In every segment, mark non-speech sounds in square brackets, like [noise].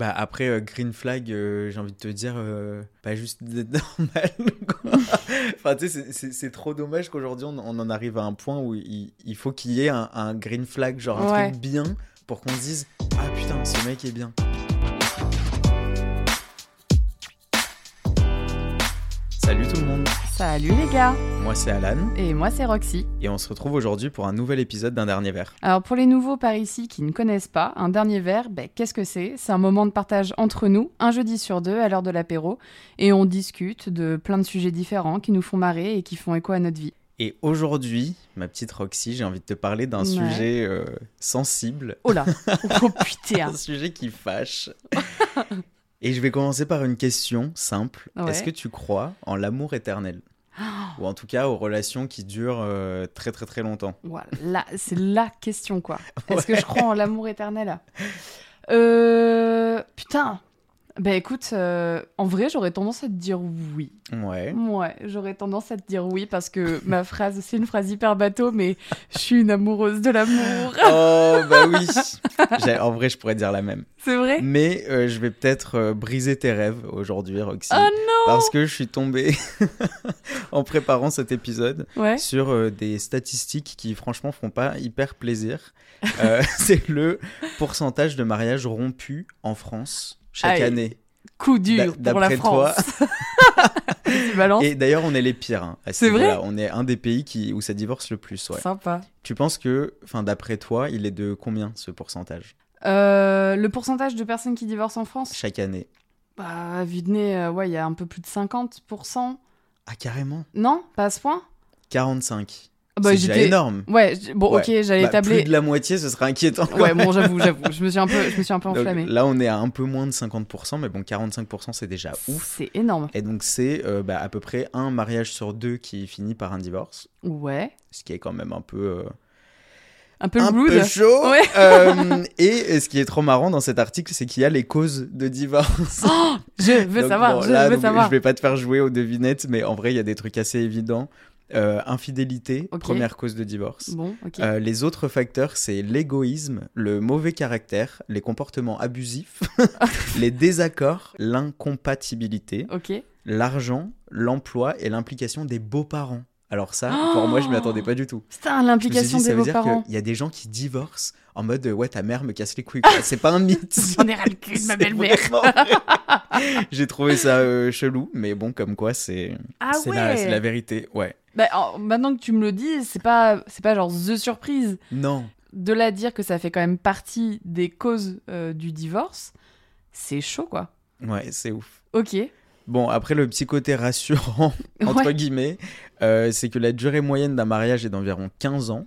Bah après euh, Green Flag, euh, j'ai envie de te dire, euh, pas juste d'être [laughs] normal. quoi. enfin, tu sais, c'est- trop dommage qu'aujourd'hui on, on en arrive à un point où il, il faut qu'il y ait un, un Green Flag, genre un Ouais. truc bien, pour qu'on se dise Ah putain, ce mec est bien. Salut les gars moi c'est Alan Et moi c'est Roxy. et on se retrouve aujourd'hui pour un nouvel épisode d'un dernier verre. Alors pour les nouveaux par ici qui ne connaissent pas, un dernier verre, ben, qu'est-ce que c'est? C'est un moment de partage entre nous, un jeudi sur deux à l'heure de l'apéro, et on discute de plein de sujets différents qui nous font marrer et qui font écho à notre vie. Et aujourd'hui, ma petite Roxy, j'ai envie de te parler d'un Ouais. sujet euh, sensible, Oh là [laughs] Oh putain un sujet qui fâche. [laughs] Et je vais commencer par une question simple. Ouais. Est-ce que tu crois en l'amour éternel? Ou en tout cas aux relations qui durent euh, très très très longtemps. Voilà, là, c'est la question quoi. [laughs] Est-ce que je crois en l'amour éternel? Euh... Putain Ben écoute, euh, en vrai j'aurais tendance à te dire oui. Ouais. Ouais, j'aurais tendance à te dire oui parce que ma [laughs] phrase, c'est une phrase hyper bateau, mais je suis une amoureuse de l'amour. Oh bah oui [laughs] En vrai, je pourrais dire la même. C'est vrai? Mais euh, je vais peut-être euh, briser tes rêves aujourd'hui, Roxy. Oh non Parce que je suis tombé [laughs] en préparant cet épisode Ouais. sur des statistiques qui franchement font pas hyper plaisir. C'est le pourcentage de mariages rompus en France chaque année. Coup dur pour la d'après toi. France. [laughs] Balances Et d'ailleurs, on est les pires. hein, ce C'est vrai. On est un des pays qui, où ça divorce le plus. Ouais. Sympa. Tu penses que, enfin, d'après toi, il est de combien ce pourcentage? Euh, le pourcentage de personnes qui divorcent en France? Chaque année Bah, à vue de nez, euh, ouais, il y a un peu plus de 50%. Ah, carrément? Non Pas à ce point? 45. Ah bah, c'est énorme. Ouais, bon, Ouais. ok, j'allais Bah, tabler. Plus de la moitié, ce serait inquiétant. Ouais, bon, [laughs] j'avoue, j'avoue. Je me suis un peu, je me suis un peu Donc, enflammée. là, on est à un peu moins de 50%, mais bon, 45%, c'est déjà ouf. C'est énorme. Et donc, c'est euh, bah, à peu près un mariage sur deux qui finit par un divorce. Ouais. Ce qui est quand même un peu, euh, Un peu un rude. peu chaud. Ouais. [laughs] Euh, et ce qui est trop marrant dans cet article, c'est qu'il y a les causes de divorce. [gasps] Oh, je veux Donc, savoir, bon, je là, veux donc, savoir. Je vais pas te faire jouer aux devinettes, mais en vrai, il y a des trucs assez évidents. Euh, infidélité, première cause de divorce. Bon. Euh, les autres facteurs, c'est l'égoïsme, le mauvais caractère, les comportements abusifs, [laughs] les désaccords, l'incompatibilité, l'argent, l'emploi et l'implication des beaux-parents. Alors ça, pour moi, je m'y attendais pas du tout. Putain, l'implication dit, ça des veut dire beaux-parents. qu'il y a des gens qui divorcent en mode euh, ouais, ta mère me casse les couilles. C'est pas un mythe. [laughs] J'en ai ras le cul de ma belle-mère. [laughs] J'ai trouvé ça euh, chelou, mais bon, comme quoi, c'est Ah c'est ouais. la, c'est la vérité. Ouais. Bah, en- maintenant que tu me le dis, c'est pas, c'est pas genre the surprise. Non. De là à dire que ça fait quand même partie des causes euh, du divorce, c'est chaud quoi. Ouais, c'est ouf. Ok. Bon, après, le petit côté rassurant, [laughs] entre Ouais. guillemets, euh, c'est que la durée moyenne d'un mariage est d'environ 15 ans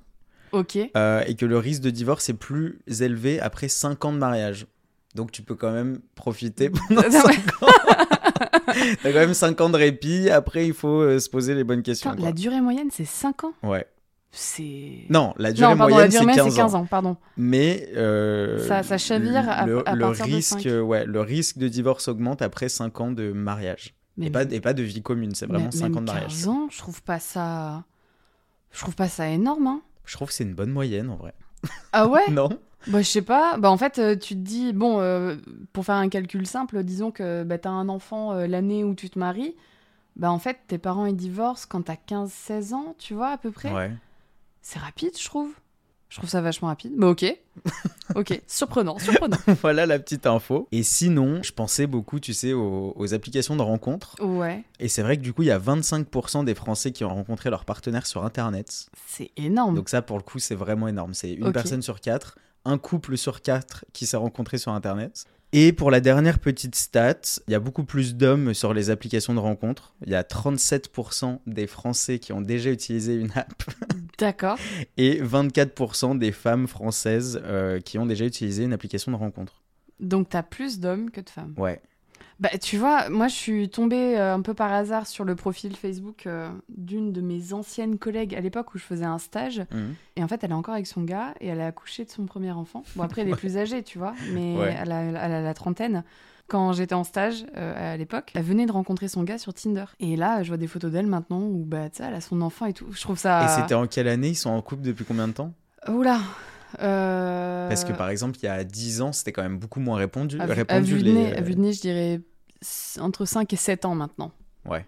Ok. euh, et que le risque de divorce est plus élevé après 5 ans de mariage. Donc, tu peux quand même profiter [laughs] pendant Ouais. 5 ans. [laughs] T'as quand même 5 ans de répit. Après, il faut euh, se poser les bonnes questions. La durée moyenne c'est 5 ans? Ouais. C'est. Non, la durée non, pardon, moyenne, c'est moyenne 15, c'est 15 ans. pardon. Mais euh, Ça- ça chavire à- le, à le partir de risque, cinq. ouais, le risque de divorce augmente après 5 ans de mariage. Mais Et pas, et pas de vie commune, c'est vraiment mais- 5 ans de mariage. 15 ans, je trouve pas ça. Je trouve pas ça énorme, hein. Je trouve que c'est une bonne moyenne en vrai. Ah ouais [laughs] Non Bah, je sais pas. Bah, en fait, euh, tu te dis, bon, euh, pour faire un calcul simple, disons que bah, t'as un enfant euh, l'année où tu te maries. Bah, en fait, tes parents ils divorcent quand t'as 15-16 ans, tu vois, à peu près. Ouais. C'est rapide, je trouve. Je trouve ça vachement rapide. Mais ok. [laughs] ok. Surprenant, surprenant. [laughs] voilà la petite info. Et sinon, je pensais beaucoup, tu sais, aux, aux applications de rencontres. Ouais. Et c'est vrai que du coup, il y a 25% des Français qui ont rencontré leur partenaire sur Internet. C'est énorme. Donc ça, pour le coup, c'est vraiment énorme. C'est une personne sur quatre, un couple sur quatre qui s'est rencontré sur Internet. Et pour la dernière petite stat, il y a beaucoup plus d'hommes sur les applications de rencontres. Il y a 37% des Français qui ont déjà utilisé une app [laughs] D'accord. et 24% des femmes françaises euh, qui ont déjà utilisé une application de rencontre. Donc, t'as plus d'hommes que de femmes. Ouais. Bah, tu vois, moi, je suis tombée euh, un peu par hasard sur le profil Facebook euh, d'une de mes anciennes collègues à l'époque où je faisais un stage. Mhm. Et en fait, elle est encore avec son gars et elle a accouché de son premier enfant. Bon, après, elle est plus âgée, tu vois, mais Ouais. elle, a, elle a la trentaine. Quand j'étais en stage euh, à l'époque, elle venait de rencontrer son gars sur Tinder. Et là, je vois des photos d'elle maintenant où, bah, tu sais, elle a son enfant et tout. Je trouve ça. Et c'était en quelle année? Ils sont en couple depuis combien de temps? Oula Euh, Parce que par exemple, il y a 10 ans, c'était quand même beaucoup moins répandu. à, à vue de les- nez, à vue de nez, je dirais entre 5 et 7 ans maintenant Ouais,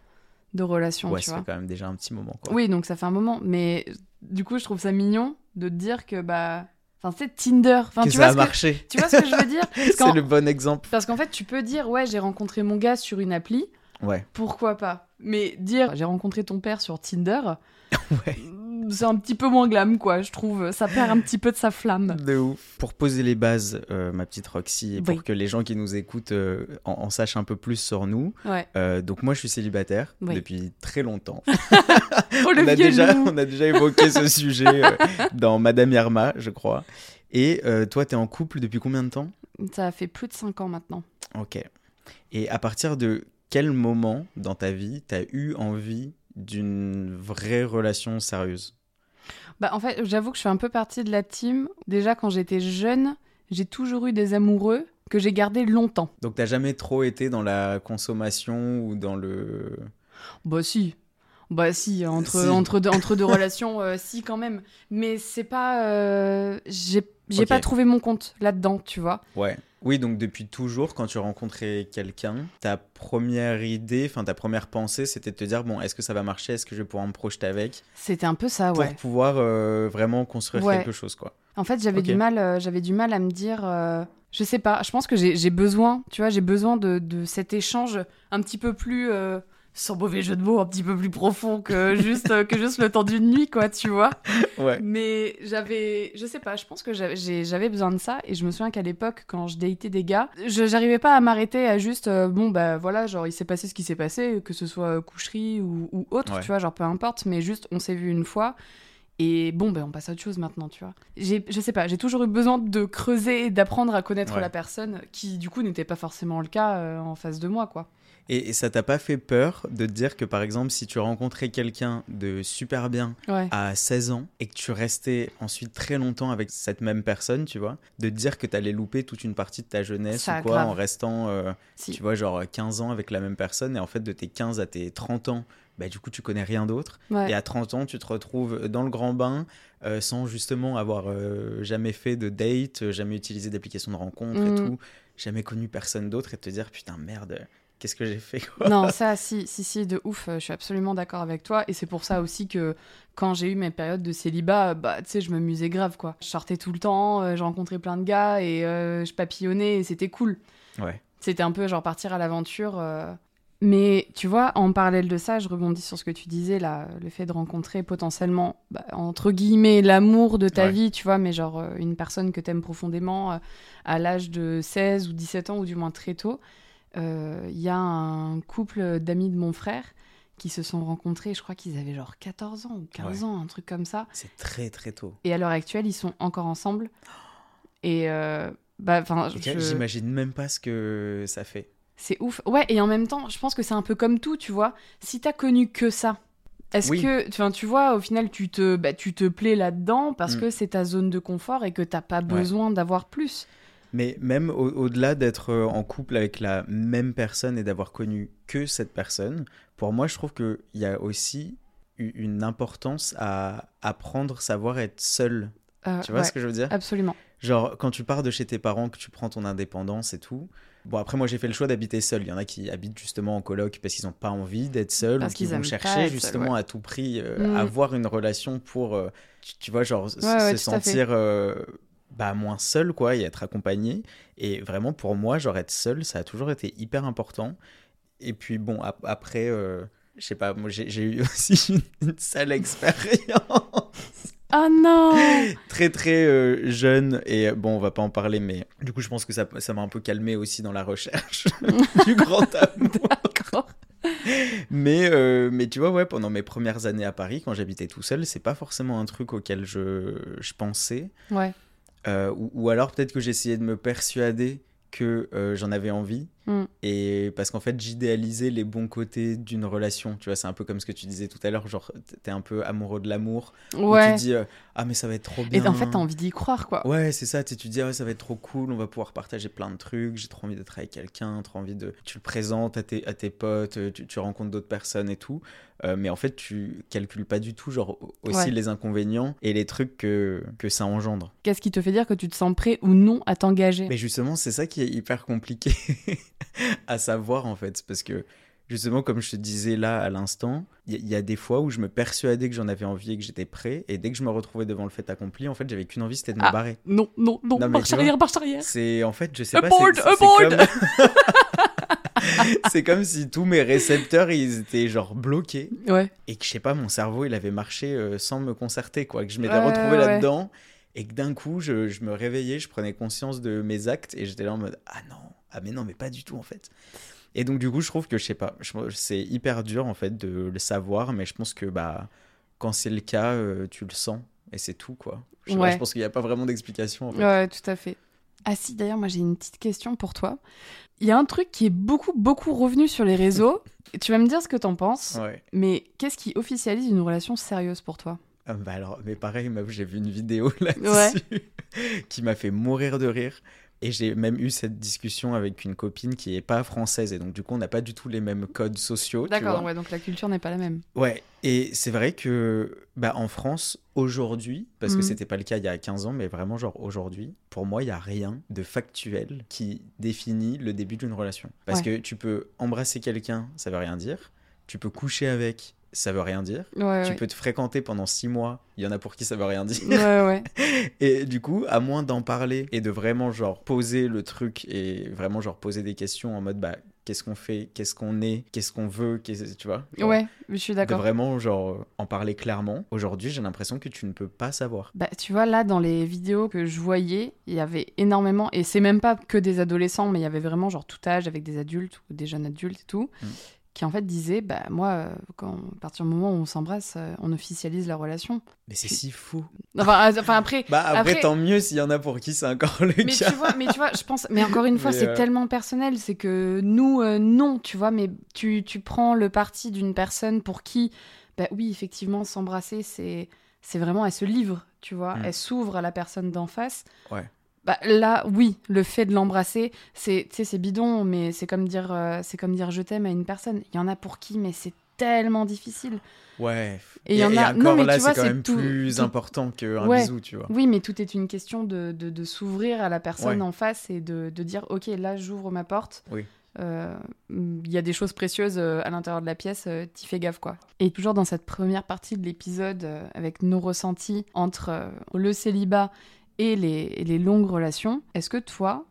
de relation, ouais tu ça vois. fait quand même déjà un petit moment. Quoi. Oui, donc ça fait un moment. Mais du coup, je trouve ça mignon de te dire que, bah. Enfin, c'est Tinder. Enfin, que tu, ça vois a que... marché. tu vois ce que je veux dire [laughs] C'est le bon exemple. parce qu'en fait, tu peux dire, ouais, j'ai rencontré mon gars sur une appli. Ouais. Pourquoi pas? Mais dire, j'ai rencontré ton père sur Tinder, [laughs] Ouais. C'est un petit peu moins glam, quoi, je trouve. Ça perd un petit peu de sa flamme. De ouf. Pour poser les bases, euh, ma petite Roxy, et pour que les gens qui nous écoutent euh, en, en sachent un peu plus sur nous. Ouais. euh, donc moi, je suis célibataire Oui. depuis très longtemps. [laughs] Oh, on, a déjà, on a déjà évoqué ce sujet [laughs] dans Madame Irma, je crois. Et toi, t'es en couple depuis combien de temps? Ça fait plus de 5 ans maintenant. Ok. Et à partir de quel moment dans ta vie t'as eu envie d'une vraie relation sérieuse Bah, en fait, j'avoue que je fais un peu partie de la team. Déjà, quand j'étais jeune, j'ai toujours eu des amoureux que j'ai gardés longtemps. Donc t'as jamais trop été dans la consommation ou dans le... Bah si. Bah si, entre, Si. Entre, deux, entre deux relations, euh, [laughs] si quand même. Mais c'est pas... euh, j'ai pas trouvé mon compte là-dedans, tu vois. Ouais. Oui, donc depuis toujours, quand tu rencontrais quelqu'un, ta première idée, enfin ta première pensée, c'était de te dire, bon, est-ce que ça va marcher? Est-ce que je vais pouvoir me projeter avec? C'était un peu ça, Pour ouais. pouvoir euh, vraiment construire Ouais. quelque chose, quoi. En fait, j'avais du mal, euh, j'avais du mal à me dire, euh, je sais pas. Je pense que j'ai j'ai besoin, tu vois, j'ai besoin de, de cet échange un petit peu plus, euh, sans mauvais jeu de mots, un petit peu plus profond que [laughs] juste euh, que juste le temps d'une nuit, quoi, tu vois. Ouais. Mais j'avais, je sais pas, je pense que j'avais besoin de ça. Et je me souviens qu'à l'époque, quand je datais des gars, j'arrivais pas à m'arrêter à juste, euh, bon bah voilà, genre il s'est passé ce qui s'est passé, que ce soit coucherie ou, ou autre, Ouais. tu vois, genre peu importe, mais juste on s'est vu une fois. Et bon, ben on passe à autre chose maintenant, tu vois. Je sais pas, j'ai toujours eu besoin de creuser et d'apprendre à connaître Ouais. la personne, qui du coup n'était pas forcément le cas euh, en face de moi, quoi. Et, et ça t'a pas fait peur de te dire que, par exemple, si tu rencontrais quelqu'un de super bien Ouais. à 16 ans et que tu restais ensuite très longtemps avec cette même personne, tu vois, de te dire que t'allais louper toute une partie de ta jeunesse Ça, ou quoi grave. en restant, euh, Si. tu vois, genre 15 ans avec la même personne et en fait de tes 15 à tes 30 ans, bah, du coup tu connais rien d'autre. Ouais. Et à 30 ans, tu te retrouves dans le grand bain euh, sans justement avoir euh, jamais fait de date, jamais utilisé d'application de rencontre et Mhm. tout, jamais connu personne d'autre et te dire putain merde, qu'est-ce que j'ai fait quoi Non, ça, si, si, si, de ouf, euh, je suis absolument d'accord avec toi. Et c'est pour ça aussi que quand j'ai eu mes périodes de célibat, bah, tu sais, je m'amusais grave, quoi. Je sortais tout le temps, euh, je rencontrais plein de gars et euh, je papillonnais et c'était cool. Ouais. C'était un peu genre partir à l'aventure. euh. Mais tu vois, en parallèle de ça, je rebondis sur ce que tu disais, là, le fait de rencontrer potentiellement, bah, entre guillemets, l'amour de ta Ouais. vie, tu vois, mais genre euh, une personne que t'aimes profondément à l'âge de 16 ou 17 ans, ou du moins très tôt. Euh, Il y a un couple d'amis de mon frère qui se sont rencontrés, je crois qu'ils avaient genre 14 ans ou 15 ans, un truc comme ça. C'est très très tôt. Et à l'heure actuelle, ils sont encore ensemble. Et euh, bah, enfin, je- J'imagine même pas ce que ça fait. c'est ouf. Ouais, et en même temps, je pense que c'est un peu comme tout, tu vois. Si t'as connu que ça, est-ce Oui. que, enfin, tu vois, au final, tu te, bah, tu te plais là-dedans parce Mm. que c'est ta zone de confort et que t'as pas besoin d'avoir plus. Mais même au- au-delà d'être euh, en couple avec la même personne et d'avoir connu que cette personne, pour moi, je trouve qu'il y a aussi une importance à apprendre, savoir être seul. Euh, Tu vois ouais, ce que je veux dire? Absolument. Genre, quand tu pars de chez tes parents, que tu prends ton indépendance et tout. Bon, après, moi, j'ai fait le choix d'habiter seul. Il y en a qui habitent justement en coloc parce qu'ils n'ont pas envie d'être seuls Parce ou qui qu'ils vont aiment pas chercher justement ouais. à tout prix euh, Mm. avoir une relation pour, euh, tu, vois, genre Ouais, se sentir bah, moins seul, quoi, et être accompagné. Et vraiment, pour moi, genre être seul, ça a toujours été hyper important. Et puis, bon, ap- après, euh, je sais pas, moi, j'ai eu [laughs] aussi une, une sale expérience Ah non très très euh, jeune et bon on va pas en parler mais du coup je pense que ça ça m'a un peu calmé aussi dans la recherche [laughs] du grand amour D'accord. mais euh, mais tu vois ouais pendant mes premières années à Paris quand j'habitais tout seul c'est pas forcément un truc auquel je, je pensais Ouais. Euh, ou, alors peut-être que j'essayais de me persuader que euh, j'en avais envie Mm. et parce qu'en fait j'idéalisais les bons côtés d'une relation tu vois c'est un peu comme ce que tu disais tout à l'heure genre t'es un peu amoureux de l'amour Ouais. tu dis euh, ah mais ça va être trop bien Et en fait, t'as envie d'y croire, quoi. Ouais, c'est ça. Tu dis, ah ouais, ça va être trop cool, on va pouvoir partager plein de trucs. J'ai trop envie d'être avec quelqu'un, trop envie de. Tu le présentes à tes, à tes potes, tu, tu rencontres d'autres personnes et tout. Euh, mais en fait, tu calcules pas du tout, genre, aussi Ouais. les inconvénients et les trucs que, que ça engendre. Qu'est-ce qui te fait dire que tu te sens prêt ou non à t'engager? Mais justement, c'est ça qui est hyper compliqué [laughs] [laughs] à savoir, en fait. Parce que, justement, comme je te disais là à l'instant, il y, a- il y a des fois où je me persuadais que j'en avais envie et que j'étais prêt. Et dès que je me retrouvais devant le fait accompli, en fait, j'avais qu'une envie, c'était de me Ah. barrer. Non, non, non, Non, marche arrière, marche arrière. C'est en fait, je sais pas. Abort, c'est- c'est- comme- [laughs] [laughs] C'est comme si tous mes récepteurs ils étaient genre bloqués Ouais. et que je sais pas, mon cerveau il avait marché euh, sans me concerter quoi. Que je m'étais Ouais, retrouvé ouais. là-dedans et que d'un coup je, je me réveillais, je prenais conscience de mes actes et j'étais là en mode ah non, ah mais non, mais pas du tout en fait. Et donc du coup je trouve que je sais pas, c'est hyper dur en fait de le savoir, mais je pense que bah quand c'est le cas, euh, tu le sens et c'est tout quoi. Je, pas, pense qu'il n'y a pas vraiment d'explication en fait. Ouais, tout à fait. Ah si, d'ailleurs, moi j'ai une petite question pour toi. Il y a un truc qui est beaucoup, beaucoup revenu sur les réseaux. [laughs] Tu vas me dire ce que t'en penses. Ouais. Mais qu'est-ce qui officialise une relation sérieuse pour toi? Ah bah alors, mais pareil, j'ai vu une vidéo [laughs] là-dessus [laughs] qui m'a fait mourir de rire. Et j'ai même eu cette discussion avec une copine qui est pas française. Et donc, du coup, on n'a pas du tout les mêmes codes sociaux. D'accord, ouais, donc la culture n'est pas la même. Ouais, et c'est vrai que bah, en France, aujourd'hui, parce Mhm. que c'était pas le cas il y a 15 ans, mais vraiment, genre aujourd'hui, pour moi, il y a rien de factuel qui définit le début d'une relation. Parce Ouais. que tu peux embrasser quelqu'un, ça veut rien dire. Tu peux coucher avec, ça veut rien dire. Ouais, Tu ouais. peux te fréquenter pendant six mois, il y en a pour qui ça veut rien dire. Ouais. [laughs] Et du coup, à moins d'en parler et de vraiment genre poser le truc et vraiment genre poser des questions en mode bah qu'est-ce qu'on fait, qu'est-ce qu'on est, qu'est-ce qu'on veut, qu'est-ce- tu vois? genre, Ouais, je suis De d'accord. vraiment genre en parler clairement. Aujourd'hui, j'ai l'impression que tu ne peux pas savoir. Bah, tu vois, là, dans les vidéos que je voyais, il y avait énormément, et c'est même pas que des adolescents, mais il y avait vraiment genre tout âge avec des adultes ou des jeunes adultes et tout, Mm. Qui en fait disaient, bah moi, euh, quand, à partir du moment où on s'embrasse, euh, on officialise la relation. Mais c'est si faux. Enfin, euh, enfin après, Bah après, Après- tant mieux s'il y en a pour qui c'est encore le mais cas. tu vois, mais tu vois, je pense, mais encore une [laughs] fois, c'est euh, tellement personnel, c'est que nous, euh, non, tu vois, mais tu, tu prends le parti d'une personne pour qui, bah oui, effectivement, s'embrasser, c'est, c'est vraiment, elle se livre, tu vois, Mm. elle s'ouvre à la personne d'en face. Ouais. Bah là, oui, le fait de l'embrasser, c'est, bidon, mais c'est comme dire, euh, c'est comme dire je t'aime à une personne. Il y en a pour qui, mais c'est tellement difficile. Ouais. Et il y en a- encore non, mais là, c'est quand même tout- plus tout- important qu'un Ouais. bisou, tu vois. Oui, mais tout est une question de, de, de s'ouvrir à la personne Ouais. en face et de, de dire ok, là j'ouvre ma porte. Oui. Euh, Il y a des choses précieuses euh, à l'intérieur de la pièce, t'y fais gaffe quoi. Et toujours dans cette première partie de l'épisode, avec nos ressentis entre le célibat et les, et les longues relations, est-ce que toi,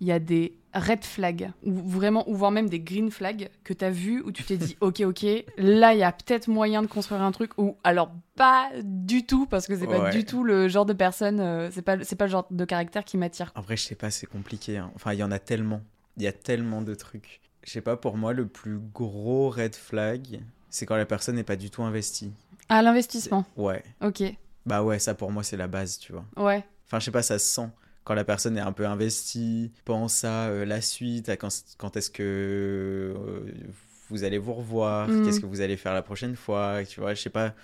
il y a des red flags, ou vraiment, ou voire même des green flags que t'as vu où tu t'es dit [laughs] ok, ok, là il y a peut-être moyen de construire un truc, ou alors pas du tout, parce que c'est pas Ouais. du tout le genre de personne, euh, c'est pas, c'est pas le genre de caractère qui m'attire. Après, je sais pas, c'est compliqué. hein. Enfin, il y en a tellement. Il y a tellement de trucs. Je sais pas, pour moi, le plus gros red flag, c'est quand la personne n'est pas du tout investie. Ah, l'investissement, Ouais. ok, Bah ouais, ça pour moi, c'est la base, tu vois. ouais. Enfin, je sais pas, ça se sent. Quand la personne est un peu investie, pense à euh, la suite, à quand, quand est-ce que euh, vous allez vous revoir, Mhm. qu'est-ce que vous allez faire la prochaine fois, tu vois, je sais pas.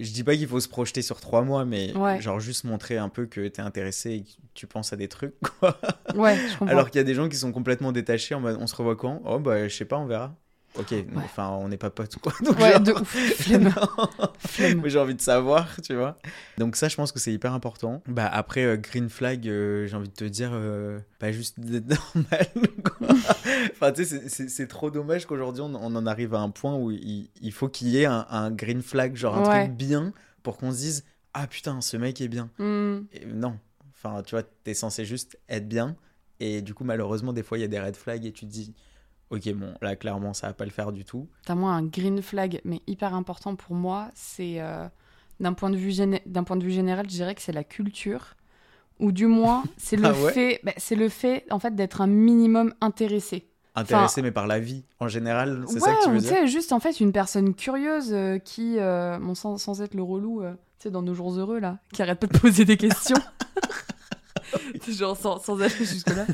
Je dis pas qu'il faut se projeter sur trois mois, mais Ouais. genre juste montrer un peu que t'es intéressé et que tu penses à des trucs, quoi. Ouais, je comprends. Alors qu'il y a des gens qui sont complètement détachés en mode on se revoit quand? Oh bah je sais pas, on verra. Ok, enfin on n'est pas potes quoi. Donc, Ouais, genre- de ouf, flemme. [laughs] Flemme. J'ai envie de savoir, tu vois. Donc ça je pense que c'est hyper important. Bah après euh, green flag, euh, j'ai envie de te dire euh, pas juste d'être [laughs] normal quoi. enfin tu sais c'est- trop dommage qu'aujourd'hui on, on en arrive à un point où il, il faut qu'il y ait un, un green flag, genre un Ouais. truc bien pour qu'on se dise ah putain ce mec est bien. Et non. Enfin, tu vois, t'es censé juste être bien. Et du coup, malheureusement, des fois, il y a des red flags et tu te dis, ok, bon, là, clairement, ça va pas le faire du tout. T'as moi un green flag, mais hyper important pour moi, c'est euh, d'un point de vue géné- d'un point de vue général, je dirais que c'est la culture, ou du moins [laughs] c'est le Ah ouais fait, bah, c'est le fait en fait d'être un minimum intéressé. Intéressé, mais par la vie, en général, c'est ouais, ça que tu veux dire juste en fait une personne curieuse euh, qui, euh, bon, sans, sans être le relou, euh, tu sais, dans nos jours heureux là, qui arrête pas de poser des questions. [laughs] [laughs] Genre sans, sans aller jusque-là.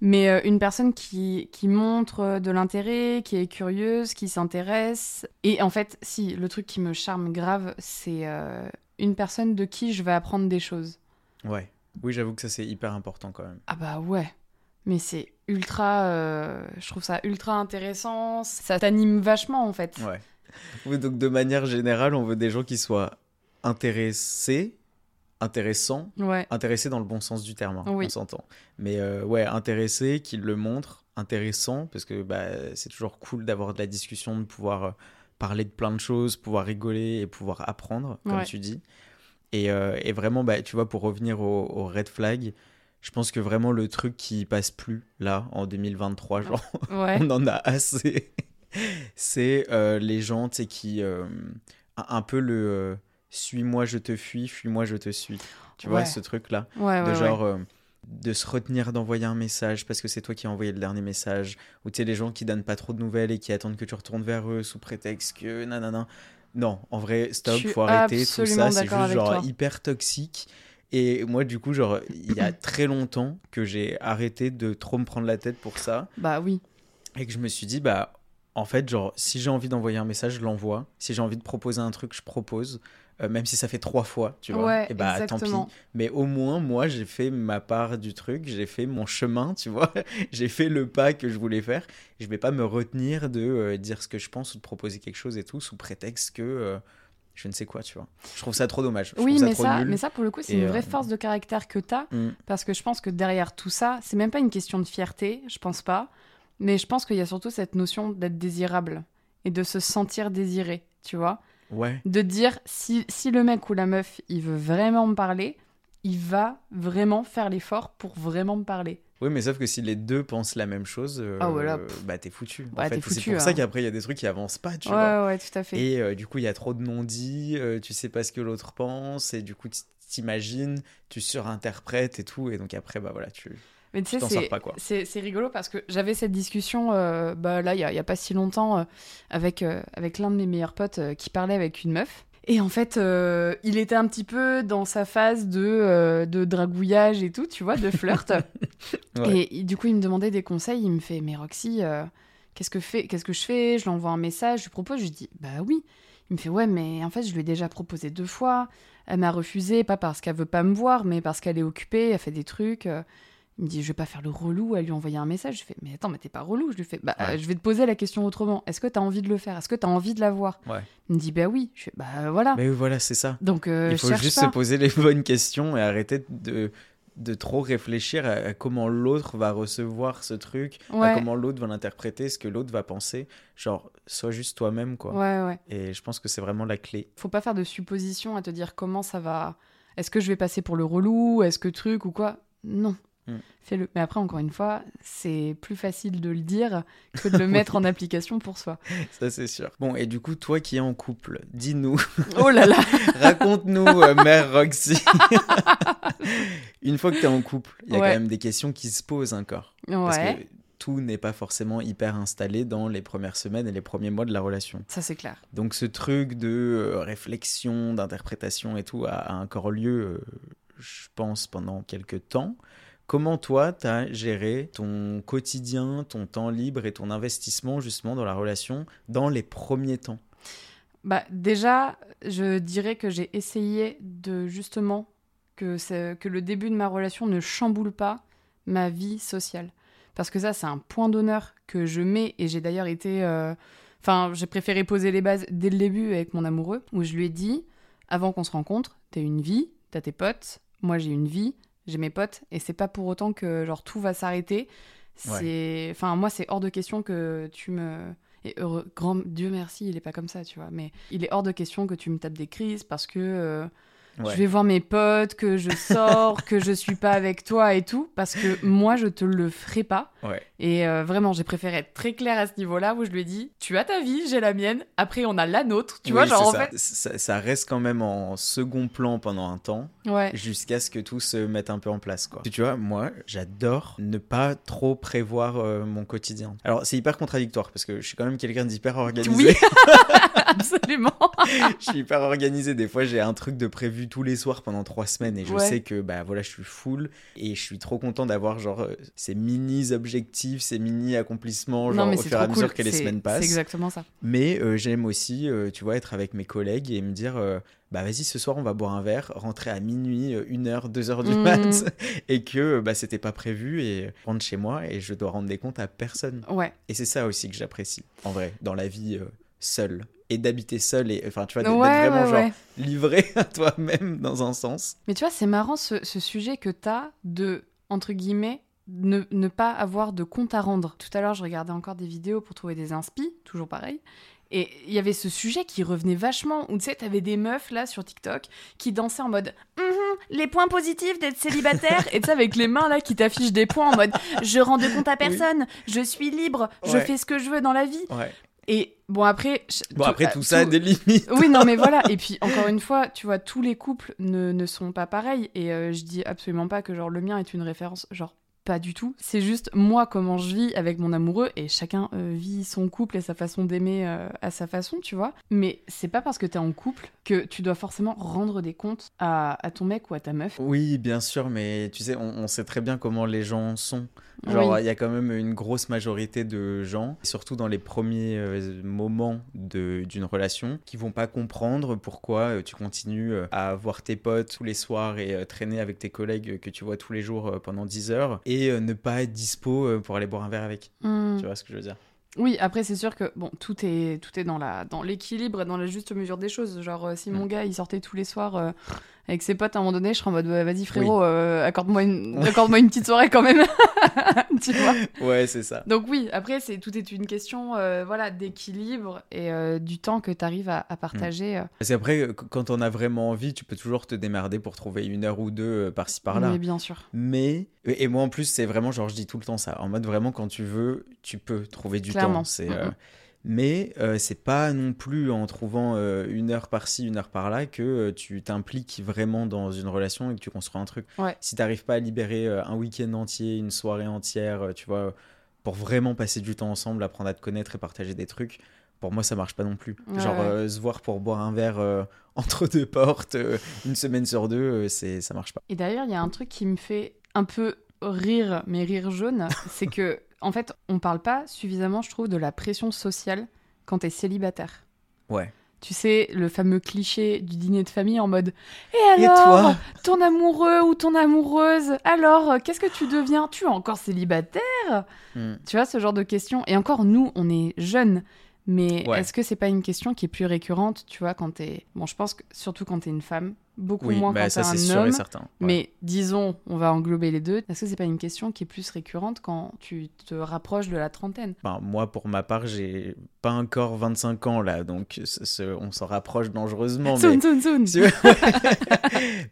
Mais euh, une personne qui, qui montre euh, de l'intérêt, qui est curieuse, qui s'intéresse. Et en fait, si, le truc qui me charme grave, c'est euh, une personne de qui je vais apprendre des choses. Ouais. Oui, j'avoue que ça, c'est hyper important quand même. Ah bah ouais. Mais c'est ultra... euh, je trouve ça ultra intéressant. Ça t'anime vachement en fait. Ouais. Oui, donc de manière générale, on veut des gens qui soient intéressés, intéressants, Ouais. intéressés dans le bon sens du terme, hein, Oui. on s'entend. Mais euh, ouais, intéressés, qu'ils le montrent, intéressant, parce que bah, c'est toujours cool d'avoir de la discussion, de pouvoir euh, parler de plein de choses, pouvoir rigoler et pouvoir apprendre, comme Ouais. tu dis. Et, euh, et vraiment, bah, tu vois, pour revenir au, au red flag, je pense que vraiment le truc qui passe plus là, en 2023, genre, Ouais. [laughs] on en a assez. [laughs] c'est euh, les gens, tu sais, qui. un, peu le suis-moi, je te fuis, fuis-moi, je te suis. Tu vois, ce truc-là. Ouais, de genre. euh, de se retenir d'envoyer un message parce que c'est toi qui as envoyé le dernier message. Ou tu sais, les gens qui donnent pas trop de nouvelles et qui attendent que tu retournes vers eux sous prétexte que nanana. Non, en vrai, stop, faut arrêter tout ça. C'est juste genre toi. hyper toxique. Et moi, du coup, genre, il y a [coughs] très longtemps que j'ai arrêté de trop me prendre la tête pour ça Bah oui. et que je me suis dit bah en fait genre si j'ai envie d'envoyer un message je l'envoie si j'ai envie de proposer un truc je propose Euh, même si ça fait trois fois tu vois Ouais, et bah tant exactement. pis mais au moins moi j'ai fait ma part du truc j'ai fait mon chemin tu vois [laughs] j'ai fait le pas que je voulais faire je vais pas me retenir de euh, dire ce que je pense ou de proposer quelque chose et tout sous prétexte que euh, je ne sais quoi tu vois je trouve ça trop dommage je Oui, mais ça, mais ça, pour le coup, c'est une vraie force de caractère que t'as. Mm. Parce que je pense que derrière tout ça, c'est même pas une question de fierté, je pense pas. Mais je pense qu'il y a surtout cette notion d'être désirable et de se sentir désiré, tu vois. Ouais De dire, si, si le mec ou la meuf, il veut vraiment me parler, il va vraiment faire l'effort pour vraiment me parler. Oui, mais sauf que si les deux pensent la même chose, euh, Ah, voilà. bah t'es foutu. Bah, en fait, c'est pour ça hein. qu'après il y a des trucs qui avancent pas, tu ouais, vois. ouais, tout à fait. Et euh, du coup, il y a trop de non-dits, euh, tu sais pas ce que l'autre pense, et du coup, t'imagines, tu surinterprètes et tout, et donc après, bah voilà, tu Mais tu sais, c'est rigolo parce que j'avais cette discussion euh, bah, là, il y a, pas si longtemps, euh, avec, euh, avec l'un de mes meilleurs potes qui parlait avec une meuf. Et en fait, il était un petit peu dans sa phase de, de dragouillage et tout, tu vois, de flirt. [laughs] Ouais. et, et du coup, il me demandait des conseils. Il me fait Mais Roxy, qu'est-ce que, fais- qu'est-ce que je fais? Je lui envoie un message, je lui propose. Je lui dis Bah oui. Il me fait Ouais, mais en fait, je lui ai déjà proposé deux fois. Elle m'a refusé, pas parce qu'elle veut pas me voir, mais parce qu'elle est occupée, elle fait des trucs. Il me dit, je vais pas faire le relou, elle lui envoyer un message. Je fais, mais attends, mais t'es pas relou. Je lui fais, bah, Ouais. euh, je vais te poser la question autrement. Est-ce que t'as envie de le faire? Est-ce que t'as envie de la voir? Ouais. Il me dit, bah oui. Je fais, bah voilà. Mais voilà, c'est ça. Donc, euh, il faut juste pas. se poser les [laughs] bonnes questions et arrêter de, de trop réfléchir à, à comment l'autre va recevoir ce truc, à comment l'autre va l'interpréter, ce que l'autre va penser. Genre, sois juste toi-même, quoi. Ouais, ouais. Et je pense que c'est vraiment la clé. Faut pas faire de suppositions à te dire comment ça va. Est-ce que je vais passer pour le relou? Est-ce que truc ou quoi? Non. Mm. Fais-le. Mais après, encore une fois, c'est plus facile de le dire que de le [laughs] mettre en application pour soi. Ça, c'est sûr. Bon, et du coup, toi qui es en couple, dis-nous, [laughs] Oh là là [laughs] raconte-nous, euh, mère Roxy. Une fois que tu es en couple, il y a Ouais. quand même des questions qui se posent encore. Parce Ouais, que tout n'est pas forcément hyper installé dans les premières semaines et les premiers mois de la relation. ça c'est clair. Donc ce truc de euh, réflexion, d'interprétation et tout a, a encore lieu, euh, je pense, pendant quelques temps. Comment toi, tu as géré ton quotidien, ton temps libre et ton investissement justement dans la relation dans les premiers temps? Bah, déjà, je dirais que j'ai essayé de justement que, que le début de ma relation ne chamboule pas ma vie sociale. Parce que ça, c'est un point d'honneur que je mets et j'ai d'ailleurs été. euh, Enfin, j'ai préféré poser les bases dès le début avec mon amoureux, où je lui ai dit avant qu'on se rencontre, t'as une vie, t'as tes potes, moi j'ai une vie, j'ai mes potes, et c'est pas pour autant que genre tout va s'arrêter. C'est, enfin moi c'est hors de question que tu me et heureux, grand Dieu merci, il est pas comme ça, tu vois. Mais il est hors de question que tu me tapes des crises parce que euh, Ouais. je vais voir mes potes, que je sors, que je suis pas avec toi et tout, parce que moi je te le ferai pas. Ouais. Et euh, vraiment, j'ai préféré être très claire à ce niveau-là où je lui ai dit Tu as ta vie, j'ai la mienne, après on a la nôtre. Tu vois, genre en ça. fait. ça. ça reste quand même en second plan pendant un temps, Ouais. jusqu'à ce que tout se mette un peu en place. Quoi. Tu vois, moi, j'adore ne pas trop prévoir euh, mon quotidien. Alors, c'est hyper contradictoire, parce que je suis quand même quelqu'un d'hyper organisé. Oui. [laughs] Absolument. [laughs] je suis hyper organisé. Des fois, j'ai un truc de prévu tous les soirs pendant trois semaines, et je Ouais. sais que bah voilà, je suis full, et je suis trop content d'avoir genre euh, ces mini objectifs, ces mini accomplissements, genre non, au fur et à mesure cool. que les semaines passent. C'est exactement ça. Mais euh, j'aime aussi, euh, tu vois, être avec mes collègues et me dire, euh, bah vas-y, ce soir on va boire un verre, rentrer à minuit, une heure, deux heures du Mhm. mat, [laughs] et que bah c'était pas prévu et rentre chez moi et je dois rendre des comptes à personne. Ouais. Et c'est ça aussi que j'apprécie, en vrai, dans la vie seule. Et d'habiter seul et enfin tu vois Ouais, d'être vraiment ouais, genre ouais. livré [laughs] à toi-même dans un sens. Mais tu vois, c'est marrant ce, ce sujet que t'as de, entre guillemets, ne, ne pas avoir de compte à rendre. Tout à l'heure, je regardais encore des vidéos pour trouver des inspi, toujours pareil. Et il y avait ce sujet qui revenait vachement, où tu sais, t'avais des meufs là sur TikTok qui dansaient en mode Mhm, les points positifs d'être célibataire, et tu sais, avec les mains là qui t'affichent des points en mode je rends de compte à personne, je suis libre, je fais ce que je veux dans la vie. Ouais. Et bon, après. Bon après euh, tout ça a des limites. oui, non, mais voilà. [laughs] Et puis, encore une fois, tu vois, tous les couples ne, ne sont pas pareils. Et euh, je dis absolument pas que, genre, le mien est une référence. Genre, pas du tout. C'est juste moi, comment je vis avec mon amoureux. Et chacun euh, vit son couple et sa façon d'aimer euh, à sa façon, tu vois. Mais c'est pas parce que t'es en couple que tu dois forcément rendre des comptes à, à ton mec ou à ta meuf. Oui, bien sûr, mais tu sais, on, on sait très bien comment les gens sont. Genre, il Oui. y a quand même une grosse majorité de gens, surtout dans les premiers euh, moments d'une relation, qui vont pas comprendre pourquoi euh, tu continues euh, à voir tes potes tous les soirs et traîner avec tes collègues que tu vois tous les jours pendant 10 heures et ne pas être dispo pour aller boire un verre avec. Hmm. Tu vois ce que je veux dire? Oui, après c'est sûr que bon, tout est tout est dans la dans l'équilibre et dans la juste mesure des choses. Genre euh, si mon Mm. gars il sortait tous les soirs euh, avec ses potes à un moment donné, je serais en mode vas-y frérot, euh, accorde-moi une accorde-moi une petite soirée quand même. [laughs] [laughs] tu vois. Ouais, c'est ça. Donc oui, après c'est tout est une question euh, voilà d'équilibre et euh, du temps que tu arrives à, à partager. euh. Parce qu'après, qu- quand on a vraiment envie, tu peux toujours te démerder pour trouver une heure ou deux par-ci par-là. Mais bien sûr. Mais, et moi en plus, c'est vraiment genre, je dis tout le temps ça, en mode vraiment quand tu veux, tu peux trouver du Clairement. temps. C'est, Mm, mm. Mais euh, c'est pas non plus en trouvant euh, une heure par-ci, une heure par-là que euh, tu t'impliques vraiment dans une relation et que tu construis un truc. Ouais. Si t'arrives pas à libérer un week-end entier, une soirée entière, tu vois, pour vraiment passer du temps ensemble, apprendre à te connaître et partager des trucs, pour moi ça marche pas non plus. Ouais, Genre ouais. se voir pour boire un verre [laughs] entre deux portes, une semaine sur deux, c'est ça marche pas. Et d'ailleurs, il y a un truc qui me fait un peu rire, mais rire jaune, c'est que, en fait, on parle pas suffisamment, je trouve, de la pression sociale quand t'es célibataire. Ouais. Tu sais, le fameux cliché du dîner de famille en mode Et Et alors Ton amoureux ou ton amoureuse Alors, qu'est-ce que tu deviens? Tu es encore célibataire? Hmm. Tu vois, ce genre de questions. Et encore, nous, on est jeunes. Mais Ouais. est-ce que c'est pas une question qui est plus récurrente, tu vois, quand t'es... Bon, je pense que surtout quand t'es une femme, beaucoup Oui, moins bah, quand ça un sûr homme. et certain. ouais. Mais disons, on va englober les deux. Est-ce que c'est pas une question qui est plus récurrente quand tu te rapproches de la trentaine? Enfin, moi, pour ma part, j'ai pas encore 25 ans là, donc on s'en rapproche dangereusement. [laughs]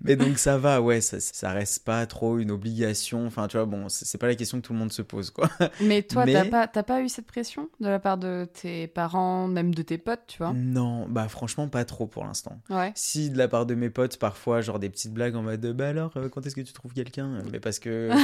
Mais... donc ça va, ouais, ça, ça reste pas trop une obligation. Enfin, tu vois, bon, c'est c'est pas la question que tout le monde se pose, quoi. Mais toi, Mais- t'as pas, t'as pas eu cette pression de la part de tes parents, même de tes potes, tu vois? Non, bah franchement, pas trop pour l'instant. Ouais. Si de la part de mes potes, parfois, genre des petites blagues en mode, bah alors, euh, quand est-ce que tu trouves quelqu'un? Mais parce que. [laughs]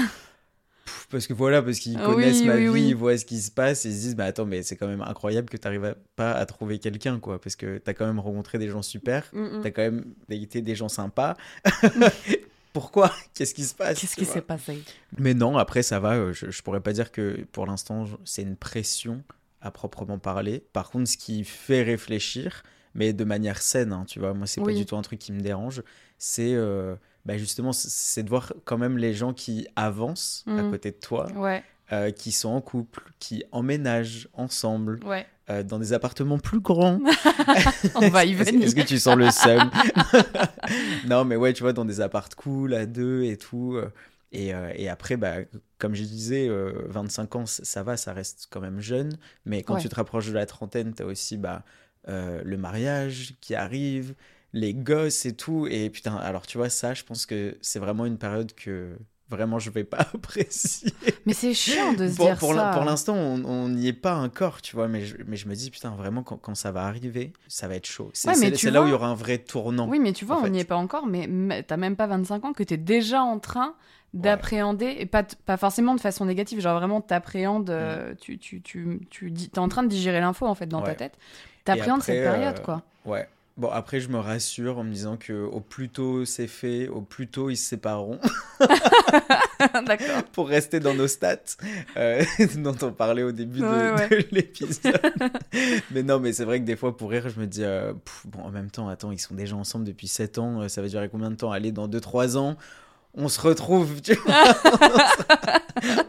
Parce que voilà, parce qu'ils Oui, connaissent ma oui, vie, oui. ils voient ce qui se passe, et ils se disent, bah attends, mais c'est quand même incroyable que t'arrives pas à trouver quelqu'un, quoi, parce que t'as quand même rencontré des gens super, Mm, mm. t'as quand même été des gens sympas. [laughs] [laughs] Pourquoi? Qu'est-ce qui se passe Qu'est-ce tu qui s'est passé? Mais non, après ça va, euh, je, je pourrais pas dire que pour l'instant c'est une pression à proprement parler. Par contre, ce qui fait réfléchir, mais de manière saine, hein, tu vois, moi c'est pas du tout un truc qui me dérange, c'est euh, bah, justement c'est de voir quand même les gens qui avancent à Mhm. côté de toi, Ouais, euh, qui sont en couple, qui emménagent ensemble ouais. euh, dans des appartements plus grands. [laughs] On va y Est-ce venir. est-ce que tu sens le seum? [laughs] Non, mais ouais, tu vois, dans des appartes cool à deux et tout. euh, Et, euh, et après, bah, comme je disais, euh, 25 ans, ça va, ça reste quand même jeune. Mais quand Ouais. tu te rapproches de la trentaine, tu as aussi bah, euh, le mariage qui arrive, les gosses et tout. Et putain, alors tu vois, ça, je pense que c'est vraiment une période que vraiment je vais pas [laughs] apprécier. Mais c'est chiant de se Pour, dire pour ça. pour l'instant, on n'y est pas encore, tu vois, mais je, mais je me dis, putain, vraiment, quand, quand ça va arriver, ça va être chaud. C'est Ouais, tu là où il y aura un vrai tournant. Oui, mais tu vois, on n'y est pas encore, mais t'as même pas 25 ans que t'es déjà en train d'appréhender, et pas, pas forcément de façon négative, genre vraiment t'appréhendes, euh, tu, tu, tu, tu dis- t'es en train de digérer l'info en fait dans ta Mm. Tête. T'appréhendes cette période euh, quoi. Ouais. Bon, après, je me rassure en me disant que au plus tôt c'est fait, au plus tôt ils se sépareront [laughs] D'accord. pour rester dans nos stats euh, [laughs] dont on parlait au début de, Ouais, ouais. de l'épisode. [laughs] mais non, mais c'est vrai que des fois, pour rire, je me dis, euh, pff, bon, en même temps, attends, ils sont déjà ensemble depuis 7 ans, euh, ça va durer combien de temps? Aller dans 2-3 ans? On se retrouve, tu vois. on, [laughs] sera,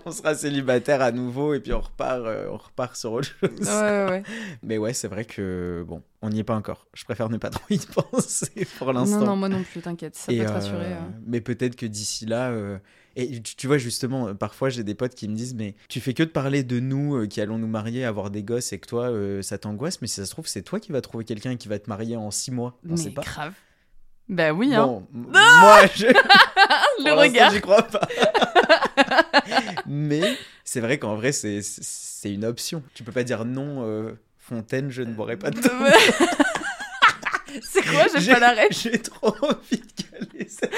on sera célibataire à nouveau et puis on repart, euh, on repart sur autre chose. Ouais, ouais. Mais ouais, c'est vrai que bon, on n'y est pas encore. Je préfère ne pas trop y penser pour l'instant. Non, non, moi non plus, t'inquiète, ça Et, peut te euh, rassurer. euh. Mais peut-être que d'ici là. euh, Et tu, tu vois, justement, parfois j'ai des potes qui me disent Mais tu fais que de parler de nous qui allons nous marier, avoir des gosses et que toi, ça t'angoisse. Mais si ça se trouve, c'est toi qui vas trouver quelqu'un qui va te marier en six mois. On Mais sait pas. grave. Bah oui, hein. Bon, moi, je. [laughs] le regard. J'y crois pas. Mais c'est vrai qu'en vrai, c'est- c'est c'est une option. Tu peux pas dire non, euh, Fontaine, je ne boirai pas de. [laughs] C'est quoi, j'ai pas la [laughs] J'ai trop envie de caler expression.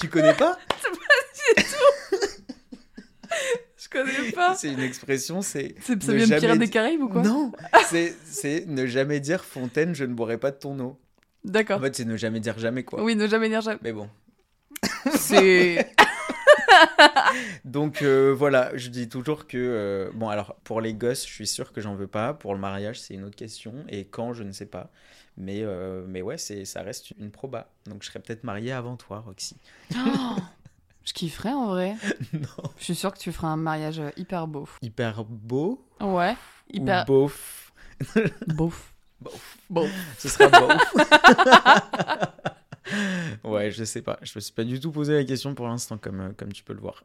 Tu connais pas Je connais pas. C'est une expression, c'est. C'est- Ça vient de Pirates des Caraïbes ou quoi Non, c'est c'est ne jamais dire Fontaine, je ne boirai pas de ton eau. En D'accord. fait, c'est ne jamais dire jamais quoi. Oui, ne jamais dire jamais. Mais bon. C'est. [laughs] Donc euh, voilà, je dis toujours que. euh, bon, alors pour les gosses, je suis sûr que j'en veux pas. Pour le mariage, c'est une autre question. Et quand, je ne sais pas. Mais, euh, mais ouais, c'est ça reste une proba. Donc je serais peut-être marié avant toi, Roxy. Oh, je kifferais en vrai. [laughs] non. Je suis sûre que tu feras un mariage hyper beau. Hyper beau? Ouais. Hyper ou beauf? [laughs] Beauf. Beauf. Beauf. Ce sera beauf. [laughs] ouais, je sais pas. Je me suis pas du tout posé la question pour l'instant, comme, euh, comme tu peux le voir.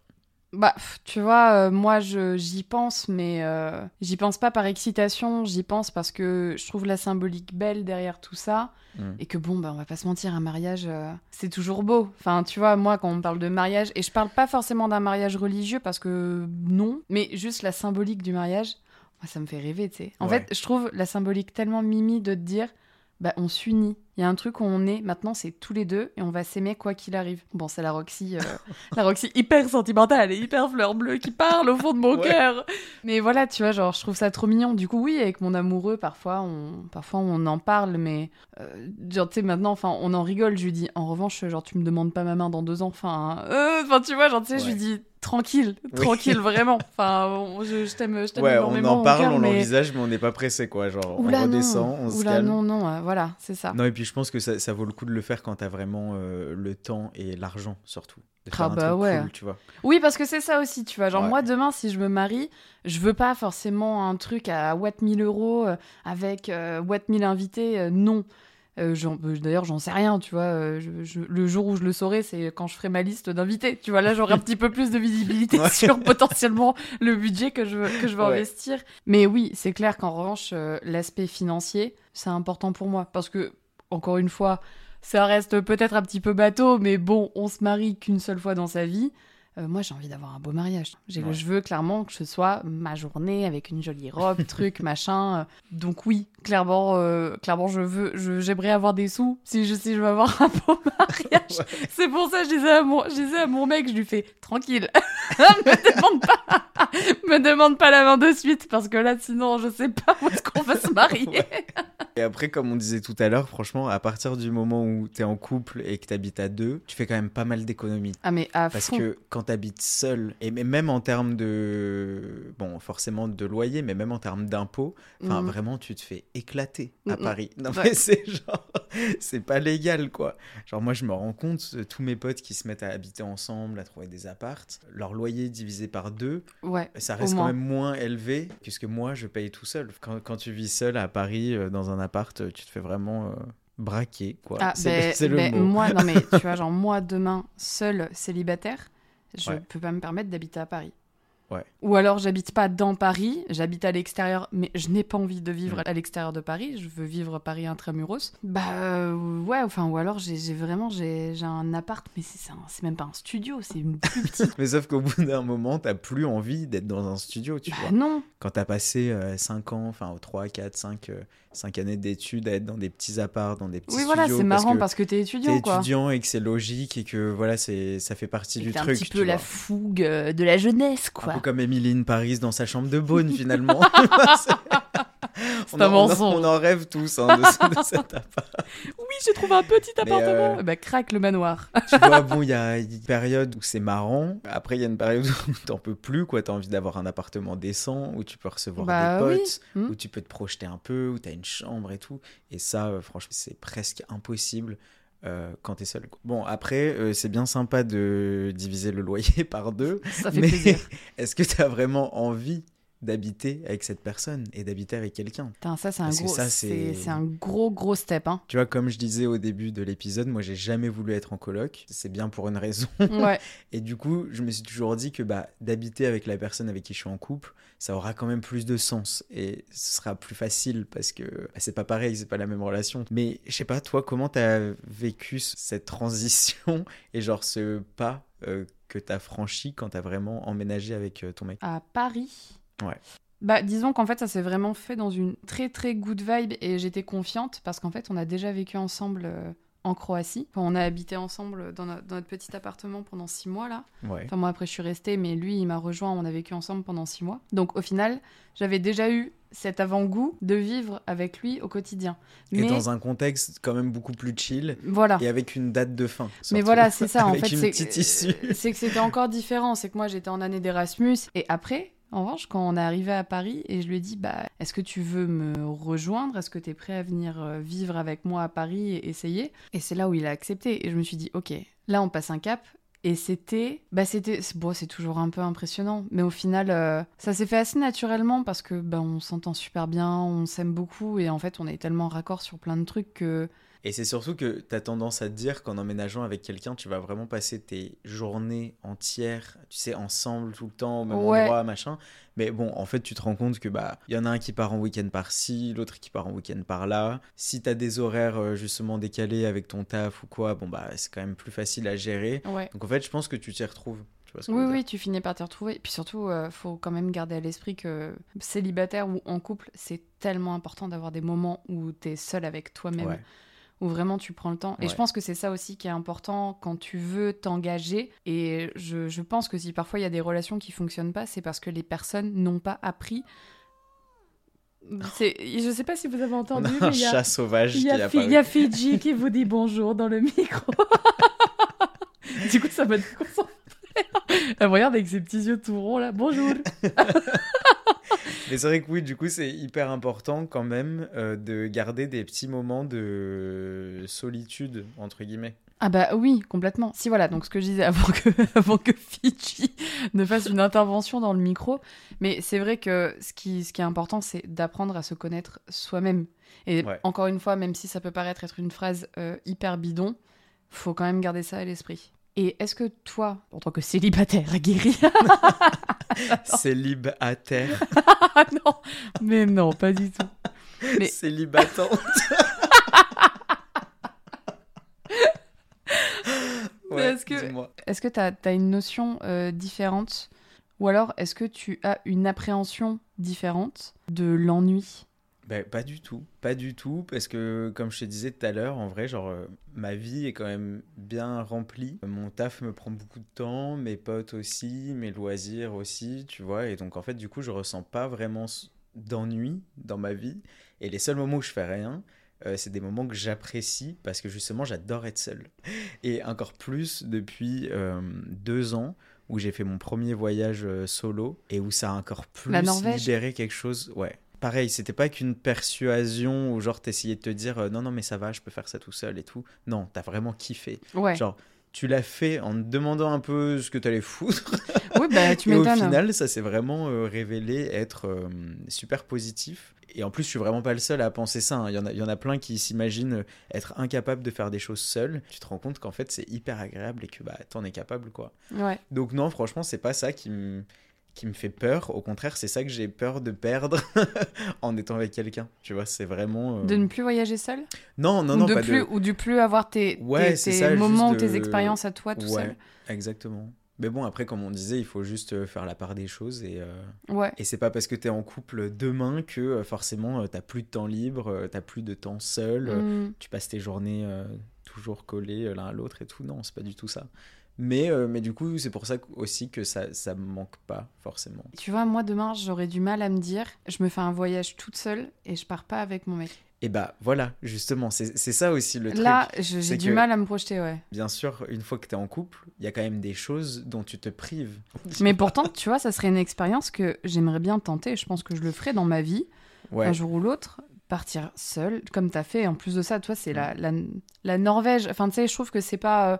Bah, tu vois, euh, moi, je- j'y pense, mais euh, j'y pense pas par excitation, j'y pense parce que je trouve la symbolique belle derrière tout ça. Mm. Et que bon, bah, on va pas se mentir, un mariage, euh, c'est toujours beau. Enfin, tu vois, moi, quand on parle de mariage, et je parle pas forcément d'un mariage religieux parce que non, mais juste la symbolique du mariage, moi, ça me fait rêver, tu sais. En Ouais. fait, je trouve la symbolique tellement mimi de te dire, bah, on s'unit. Il y a un truc où on est, maintenant, c'est tous les deux, et on va s'aimer quoi qu'il arrive. Bon, c'est la Roxy, euh, [laughs] la Roxy hyper sentimentale et hyper fleur bleue qui parle au fond de mon Ouais. cœur. Mais voilà, tu vois, genre, je trouve ça trop mignon. Du coup, oui, avec mon amoureux, parfois, on, parfois, on en parle, mais euh, genre, tu sais, maintenant, enfin, on en rigole. Je lui dis, en revanche, genre, tu me demandes pas ma main dans deux ans. Enfin, euh, enfin, tu vois, genre, tu sais, je lui dis, tranquille, Oui. tranquille, [laughs] vraiment. Enfin, je, je t'aime, je t'aime Ouais, on en parle, cœur, on mais... l'envisage, mais on n'est pas pressé, quoi. Genre, Oula, on redescend, non. on se Oula, calme. non, non, euh, voilà, c'est ça. Non, et puis je pense que ça, ça vaut le coup de le faire quand t'as vraiment euh, le temps et l'argent, surtout. De Ah faire un bah truc ouais. cool, tu vois. Oui, parce que c'est ça aussi, tu vois. Genre, Ouais. moi, demain, si je me marie, je veux pas forcément un truc à what 1000 euros euh, avec euh, what 1000 invités. euh, non. D'ailleurs, j'en sais rien, tu vois. je- je- le jour où je le saurai, c'est quand je ferai ma liste d'invités. Tu vois, là, j'aurai un petit peu plus de visibilité Ouais. [laughs] [laughs] sur potentiellement le budget que je veux, que je veux Ouais. investir. Mais oui, c'est clair qu'en revanche, l'aspect financier, c'est important pour moi. Parce que, encore une fois, ça reste peut-être un petit peu bateau, mais bon, on se marie qu'une seule fois dans sa vie. Euh, moi, j'ai envie d'avoir un beau mariage. J'ai- Ouais. Je veux clairement que ce soit ma journée avec une jolie robe, [laughs] truc, machin. euh. Donc oui, clairement, euh, clairement, je veux, je- j'aimerais avoir des sous si je, si je veux avoir un beau [laughs] mariage. Ouais. C'est pour ça que je disais à mon, je disais à mon mec, je lui fais tranquille, [laughs] me demande pas, [laughs] me demande pas la main de suite parce que là, sinon, je sais pas où est-ce qu'on va se marier. Ouais. Et après, comme on disait tout à l'heure, franchement, à partir du moment où t'es en couple et que t'habites à deux, tu fais quand même pas mal d'économies. Ah mais à Parce fond. que quand t'habites seul, et même en termes de. Bon, forcément de loyer, mais même en termes d'impôts, enfin, Mhm. vraiment, tu te fais éclater à. Paris. Non, Ouais. mais [laughs] c'est genre. C'est pas légal, quoi. Genre, moi, je me rends compte, euh, tous mes potes qui se mettent à habiter ensemble, à trouver des appartes, leur loyer divisé par deux, Ouais. ça reste quand même moins élevé que ce que moi, je paye tout seul. Quand, quand tu vis seul à Paris, euh, dans un appart, euh, tu te fais vraiment. euh, braquer quoi Ah, [laughs] c'est ben- c'est le ben, mot moi, non mais [laughs] tu vois, genre moi demain, seul célibataire, je Ouais. peux pas me permettre d'habiter à Paris. Ouais. Ou alors j'habite pas dans Paris, j'habite à l'extérieur, mais je n'ai pas envie de vivre Mm. à l'extérieur de Paris, je veux vivre Paris intramuros. Bah euh, ouais, enfin, ou alors j'ai vraiment j'ai un appart, mais c'est c'est c'est même pas un studio, c'est une plus [laughs] petite. mais sauf qu'au bout d'un moment t'as plus envie d'être dans un studio tu bah vois non, quand t'as passé 5 ans, enfin 3, 4, 5, 5 années d'études à être dans des petits apparts, dans des petits oui voilà, studios, c'est marrant parce que t'es étudiant t'es étudiant et que c'est logique et que voilà, c'est ça fait partie Et du truc. un petit peu la fougue euh, de la jeunesse Un quoi. Comme Émilie Paris dans sa chambre de Beaune [laughs] finalement. C'est on, un en, on en- mensonge. on en rêve tous hein, de, ce- de [laughs] cet appart. Oui, j'ai trouvé un petit Mais, appartement. euh, ben, craque le manoir. tu vois, [laughs] bon, il y a une période où c'est marrant. Après, il y a une période où t'en peux plus, quoi. T'as envie d'avoir un appartement décent, où tu peux recevoir Bah des potes, Hmm. où tu peux te projeter un peu, où t'as une chambre et tout. Et ça, euh, franchement, c'est presque impossible euh, quand t'es seul. Bon, après, euh, c'est bien sympa de diviser le loyer [laughs] par deux, Ça fait mais plaisir. [laughs] est-ce que t'as vraiment envie d'habiter avec cette personne et d'habiter avec quelqu'un ça, c'est un Parce gros, ça, c'est c'est- c'est un gros, gros step. Hein. Tu vois, comme je disais au début de l'épisode, moi j'ai jamais voulu être en coloc. C'est bien pour une raison. Ouais. [laughs] Et du coup, je me suis toujours dit que bah, d'habiter avec la personne avec qui je suis en couple, ça aura quand même plus de sens et ce sera plus facile parce que bah, c'est pas pareil, c'est pas la même relation. Mais je sais pas, toi, comment t'as vécu cette transition et genre ce pas euh, que t'as franchi quand t'as vraiment emménagé avec euh, ton mec? À Paris. Ouais. Bah, disons qu'en fait, ça s'est vraiment fait dans une très très good vibe et j'étais confiante parce qu'en fait, on a déjà vécu ensemble euh, en Croatie. Enfin, on a habité ensemble dans, no- dans notre petit appartement pendant six mois là. Ouais. Enfin, moi après, je suis restée, mais lui, il m'a rejoint. On a vécu ensemble pendant six mois. Donc, au final, j'avais déjà eu cet avant-goût de vivre avec lui au quotidien. Et Mais dans un contexte quand même beaucoup plus chill voilà. et avec une date de fin. Mais voilà, c'est ça. En fait, c'est que c'était encore différent. C'est que moi, j'étais en année d'Erasmus. Et après, en revanche, quand on est arrivé à Paris et je lui ai dit, bah, est-ce que tu veux me rejoindre? Est-ce que tu es prêt à venir euh, vivre avec moi à Paris et essayer? Et c'est là où il a accepté. Et je me suis dit, ok, là, on passe un cap. Et c'était, bah c'était, bon, c'est toujours un peu impressionnant, mais au final, euh, ça s'est fait assez naturellement parce que bah, on s'entend super bien, on s'aime beaucoup et en fait, on est tellement raccord sur plein de trucs que Et c'est surtout que tu as tendance à te dire qu'en emménageant avec quelqu'un, tu vas vraiment passer tes journées entières, tu sais, ensemble tout le temps, au même Ouais. endroit, machin. Mais bon, en fait, tu te rends compte que bah, il y en a un qui part en week-end par-ci, l'autre qui part en week-end par-là. Si tu as des horaires euh, justement décalés avec ton taf ou quoi, bon bah, c'est quand même plus facile à gérer. ouais. Donc en fait, je pense que tu t'y retrouves. Tu vois ce que Oui, oui, tu finis par t'y retrouver. Et puis surtout, euh, faut quand même garder à l'esprit que célibataire ou en couple, c'est tellement important d'avoir des moments où t'es seul avec toi-même, Ouais. Où vraiment tu prends le temps. Et je pense que c'est ça aussi qui est important quand tu veux t'engager. Et je, je pense que si parfois il y a des relations qui fonctionnent pas, c'est parce que les personnes n'ont pas appris. Je sais pas si vous avez On entendu, a un mais il y a- chat sauvage il y, a est Fi- apparu. il y a Fidji qui vous dit bonjour dans le micro. [laughs] du coup, ça m'a déconcentré. Elle me regarde avec ses petits yeux tout ronds là. Bonjour. [laughs] Mais c'est vrai que oui, du coup, c'est hyper important quand même euh, de garder des petits moments de solitude, entre guillemets. Ah bah oui, complètement. Si voilà, donc ce que je disais avant que, [laughs] avant que Fidji ne fasse une intervention dans le micro, mais c'est vrai que ce qui, ce qui est important, c'est d'apprendre à se connaître soi-même. Et Ouais. encore une fois, même si ça peut paraître être une phrase euh, hyper bidon, faut quand même garder ça à l'esprit. Et est-ce que toi, en tant que célibataire [laughs] aguerri, [laughs] Célibataire. [laughs] non, mais non, pas du tout. Mais- Célibatante. Est-ce que-. Est-ce que tu as, une notion euh, différente? Ou alors est-ce que tu as une appréhension différente de l'ennui? Ben, pas du tout, pas du tout, parce que comme je te disais tout à l'heure, en vrai, genre, euh, ma vie est quand même bien remplie. Mon taf me prend beaucoup de temps, mes potes aussi, mes loisirs aussi, tu vois, et donc en fait, du coup, je ressens pas vraiment d'ennui dans ma vie, et les seuls moments où je fais rien, euh, c'est des moments que j'apprécie parce que justement, j'adore être seul. [laughs] Et encore plus depuis euh, deux ans où j'ai fait mon premier voyage euh, solo et où ça a encore plus libéré quelque chose. Ouais. Pareil, c'était pas qu'une persuasion où genre t'essayais de te dire euh, non non mais ça va, je peux faire ça tout seul et tout. Non, t'as vraiment kiffé. Ouais. Genre tu l'as fait en te demandant un peu ce que t'allais foutre. [laughs] Oui, bah tu et au final, ça s'est vraiment euh, révélé être euh, super positif. Et en plus, je suis vraiment pas le seul à penser ça. hein. Il y, en a, il y en a plein qui s'imaginent être incapables de faire des choses seuls. Tu te rends compte qu'en fait, c'est hyper agréable et que bah, t'en es capable, quoi. Ouais. Donc non, franchement, c'est pas ça qui me qui me fait peur. Au contraire, c'est ça que j'ai peur de perdre [laughs] en étant avec quelqu'un. Tu vois, c'est vraiment... euh, De ne plus voyager seul? Non, non, ou, non, de pas plus, de... ou du plus avoir tes, Ouais, tes, ça, moments ou de- tes expériences à toi tout Ouais, exactement. Mais bon, après, comme on disait, il faut juste euh, faire la part des choses et... euh, seul. Ouais. Et c'est pas parce que t'es en couple demain que euh, forcément t'as plus de temps libre, t'as plus de temps seul, euh, Mm. tu passes tes journées euh, toujours collés euh, l'un à l'autre et tout. Non, c'est pas du tout ça. Mais, euh, mais du coup, c'est pour ça aussi que ça, ça me manque pas forcément. Tu vois, moi demain, j'aurais du mal à me dire, je me fais un voyage toute seule et je pars pas avec mon mec. Et bah voilà, justement, c'est ça aussi le Là, truc. je- j'ai du que- mal à me projeter, ouais. Bien sûr, une fois que t'es en couple, il y a quand même des choses dont tu te prives. Mais pourtant, tu vois, ça serait une expérience que j'aimerais bien tenter. Je pense que je le ferai dans ma vie, Ouais, un jour ou l'autre, partir seul, comme t'as fait. En plus de ça, toi, c'est Mm. la, la, la Norvège. Enfin, tu sais, je trouve que c'est pas. euh,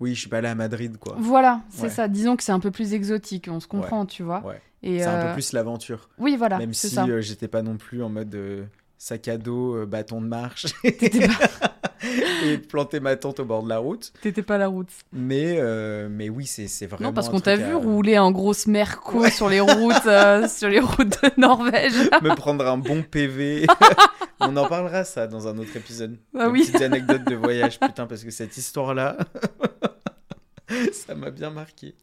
Oui, je suis pas allé à Madrid, quoi. Voilà, c'est Ouais. ça. Disons que c'est un peu plus exotique, on se comprend, tu vois. Ouais. Et C'est un euh, peu plus l'aventure. Oui, voilà, Même si euh, j'étais pas non plus en mode euh, sac à dos, euh, bâton de marche [laughs] pas, [laughs] et planter ma tente au bord de la route. t'étais pas la route. Mais, euh, mais oui, c'est c'est vraiment. Non, parce qu'on t'a vu à- rouler en grosse merco sur les routes, euh, [laughs] sur les routes de Norvège. me prendre un bon PV. On en parlera ça dans un autre épisode. Ah Une oui. Petite anecdote de voyage, putain, parce que cette histoire-là, [laughs] ça m'a bien marqué.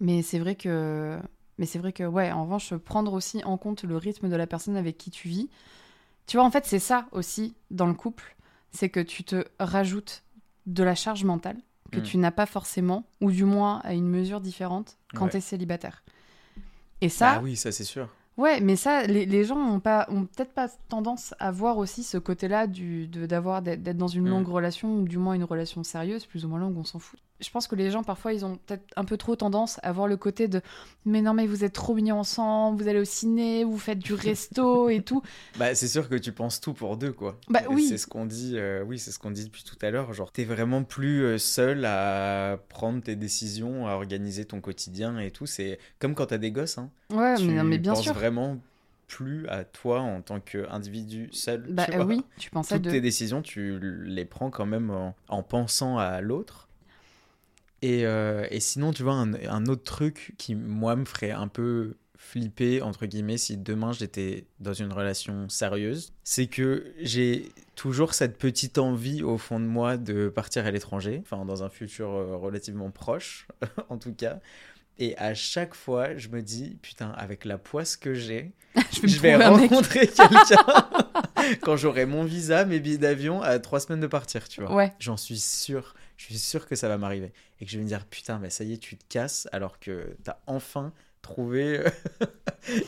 Mais c'est vrai que, mais c'est vrai que, ouais, en revanche, prendre aussi en compte le rythme de la personne avec qui tu vis. Tu vois, en fait, c'est ça aussi dans le couple, c'est que tu te rajoutes de la charge mentale que Mm. tu n'as pas forcément, ou du moins à une mesure différente quand Ouais. tu es célibataire. Et ça, Ah oui, ça c'est sûr. Ouais, mais ça, les, les gens ont pas, ont peut-être pas tendance à voir aussi ce côté-là du, de, d'avoir, d'être, d'être dans une Mm. longue relation, ou du moins une relation sérieuse, plus ou moins longue, on s'en fout. Je pense que les gens, parfois, ils ont peut-être un peu trop tendance à voir le côté de Mais non, mais vous êtes trop mignons ensemble, vous allez au ciné, vous faites du resto [laughs] et tout. Bah, c'est sûr que tu penses tout pour deux, quoi. Bah Et oui. C'est ce qu'on dit, euh, oui, c'est ce qu'on dit depuis tout à l'heure. Genre, t'es vraiment plus euh, seul à prendre tes décisions, à organiser ton quotidien et tout. C'est comme quand t'as des gosses, hein. Ouais, tu mais, non, mais bien penses sûr. vraiment plus à toi en tant qu'individu seul. Bah tu vois. oui, tu pensais Toutes de. tes décisions, tu les prends quand même en, en pensant à l'autre. Et, euh, et sinon, tu vois, un, un autre truc qui, moi, me ferait un peu flipper, entre guillemets, si demain j'étais dans une relation sérieuse, c'est que j'ai toujours cette petite envie au fond de moi de partir à l'étranger, enfin, dans un futur euh, relativement proche, [laughs] en tout cas. Et à chaque fois, je me dis, putain, avec la poisse que j'ai, [laughs] je vais, je rencontrer [laughs] quelqu'un [laughs] quand j'aurai mon visa, mes billets d'avion à trois semaines de partir, tu vois. Ouais, J'en suis sûr. Je suis sûr que ça va m'arriver. Et que je vais me dire, putain, mais ça y est, tu te casses alors que t'as enfin trouvé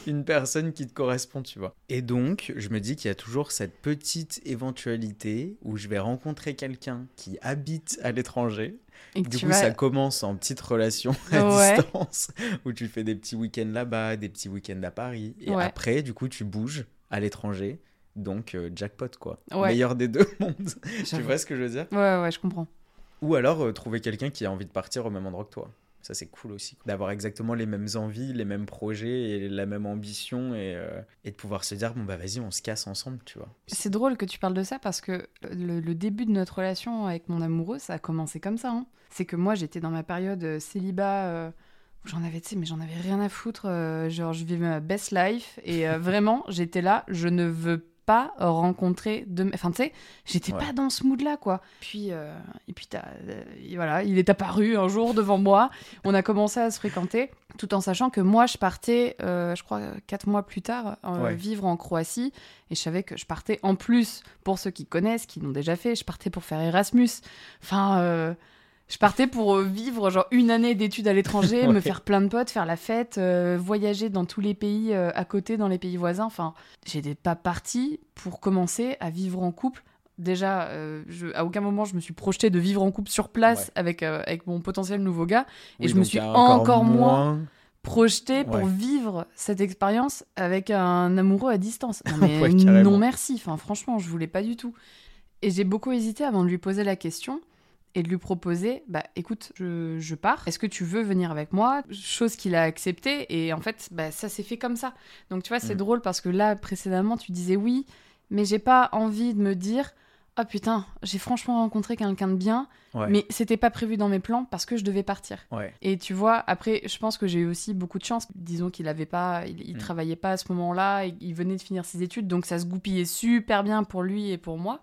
une personne qui te correspond, tu vois. Et donc, je me dis qu'il y a toujours cette petite éventualité où je vais rencontrer quelqu'un qui habite à l'étranger. Et Du coup, vas- ça commence en petite relation à Ouais. distance, [laughs] où tu fais des petits week-ends là-bas, des petits week-ends à Paris. Et Ouais. après, du coup, tu bouges à l'étranger. Donc, euh, jackpot, quoi. Ouais. Meilleur des deux [laughs] mondes. tu vois ce que je veux dire? Ouais, ouais, je comprends. Ou alors, euh, trouver quelqu'un qui a envie de partir au même endroit que toi. Ça, c'est cool aussi. D'avoir exactement les mêmes envies, les mêmes projets et la même ambition. Et, euh, et de pouvoir se dire, bon, bah vas-y, on se casse ensemble, tu vois. C'est drôle que tu parles de ça parce que le, début de notre relation avec mon amoureux, ça a commencé comme ça. hein. C'est que moi, j'étais dans ma période euh, célibat euh, où j'en avais, tu sais, mais j'en avais rien à foutre. genre, je vivais ma best life et [laughs] vraiment, j'étais là, je ne veux pas rencontrer de. Enfin, tu sais, j'étais Ouais. pas dans ce mood-là, quoi. Puis, euh, et puis, euh, voilà, il est apparu un jour devant moi. On a commencé à se fréquenter, tout en sachant que moi, je partais, euh, je crois, quatre mois plus tard, euh, Ouais. vivre en Croatie. Et je savais que je partais en plus, pour ceux qui connaissent, qui l'ont déjà fait, je partais pour faire Erasmus. Enfin, euh, je partais pour euh, vivre genre une année d'études à l'étranger, [laughs] me faire plein de potes, faire la fête, euh, voyager dans tous les pays euh, à côté, dans les pays voisins. Enfin, j'étais pas partie pour commencer à vivre en couple. Déjà, euh, je, à aucun moment je me suis projetée de vivre en couple sur place Ouais. avec, avec mon potentiel nouveau gars. Et je me suis encore moins projetée pour Ouais. vivre cette expérience avec un amoureux à distance. Non, [laughs] mais Ouais, non merci, enfin, franchement, je voulais pas du tout. Et j'ai beaucoup hésité avant de lui poser la question et de lui proposer bah écoute, je, je pars, est-ce que tu veux venir avec moi? Chose qu'il a acceptée et en fait, bah, ça s'est fait comme ça. Donc tu vois, c'est Mm. drôle parce que là, précédemment, tu disais oui, mais j'ai pas envie de me dire. Ah putain, j'ai franchement rencontré quelqu'un de bien, Ouais. mais c'était pas prévu dans mes plans parce que je devais partir. Ouais. Et tu vois, après, je pense que j'ai eu aussi beaucoup de chance. Disons qu'il avait pas, il, il Mm. travaillait pas à ce moment-là, il venait de finir ses études, donc ça se goupillait super bien pour lui et pour moi.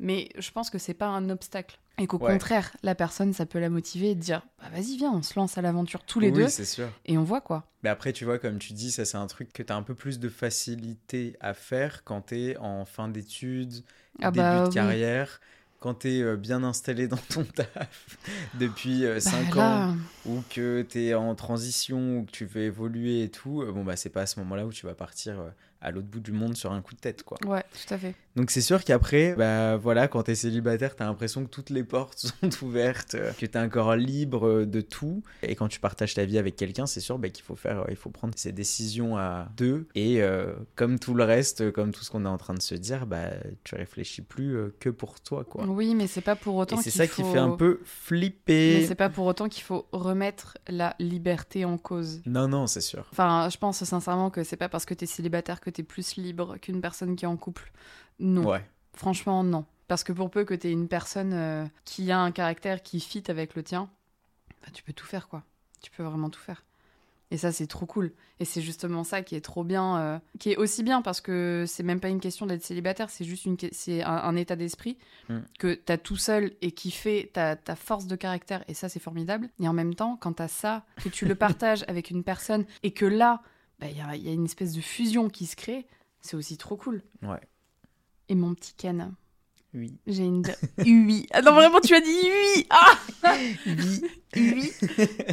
Mais je pense que c'est pas un obstacle. Et qu'au Ouais. contraire, la personne, ça peut la motiver et dire bah, vas-y, viens, on se lance à l'aventure tous les oui, deux c'est sûr. et on voit quoi. Mais après, tu vois, comme tu dis, ça c'est un truc que tu as un peu plus de facilité à faire quand tu es en fin d'études, Ah début bah de oui. carrière, quand tu es bien installé dans ton [laughs] taf depuis Bah 5 ans, là, ou que tu es en transition, ou que tu veux évoluer et tout, euh, bon, bah c'est pas à ce moment-là où tu vas partir euh, à l'autre bout du monde sur un coup de tête, quoi. Ouais, tout à fait. Donc c'est sûr qu'après, bah voilà, quand t'es célibataire, t'as l'impression que toutes les portes [laughs] sont ouvertes, euh, que t'es encore libre euh, de tout. Et quand tu partages ta vie avec quelqu'un, c'est sûr bah, qu'il faut faire, euh, il faut prendre ses décisions à deux. Et comme tout le reste, comme tout ce qu'on est en train de se dire, bah tu réfléchis plus que pour toi, quoi. Oui, mais c'est pas pour autant. Et c'est ça qui fait un peu flipper. Mais c'est pas pour autant qu'il faut remettre la liberté en cause. Non, non, c'est sûr. Enfin, je pense sincèrement que c'est pas parce que t'es célibataire que t'es plus libre qu'une personne qui est en couple. Non. Ouais. Franchement, non. Parce que pour peu que t'aies une personne euh, qui a un caractère qui fit avec le tien, bah, tu peux tout faire, quoi. Tu peux vraiment tout faire. Et ça, c'est trop cool. Et c'est justement ça qui est trop bien, euh, qui est aussi bien parce que c'est même pas une question d'être célibataire, c'est juste une, c'est un, état d'esprit que mm. que t'as tout seul et qui fait ta, ta force de caractère. Et ça, c'est formidable. Et en même temps, quand t'as ça, que tu le [laughs] partages avec une personne et que là, bah, il y, a, y a une espèce de fusion qui se crée, c'est aussi trop cool. Ouais. Et mon petit Ken. Oui. J'ai une. oui. [laughs] Ah non, vraiment, tu as dit oui. Ah oui. oui.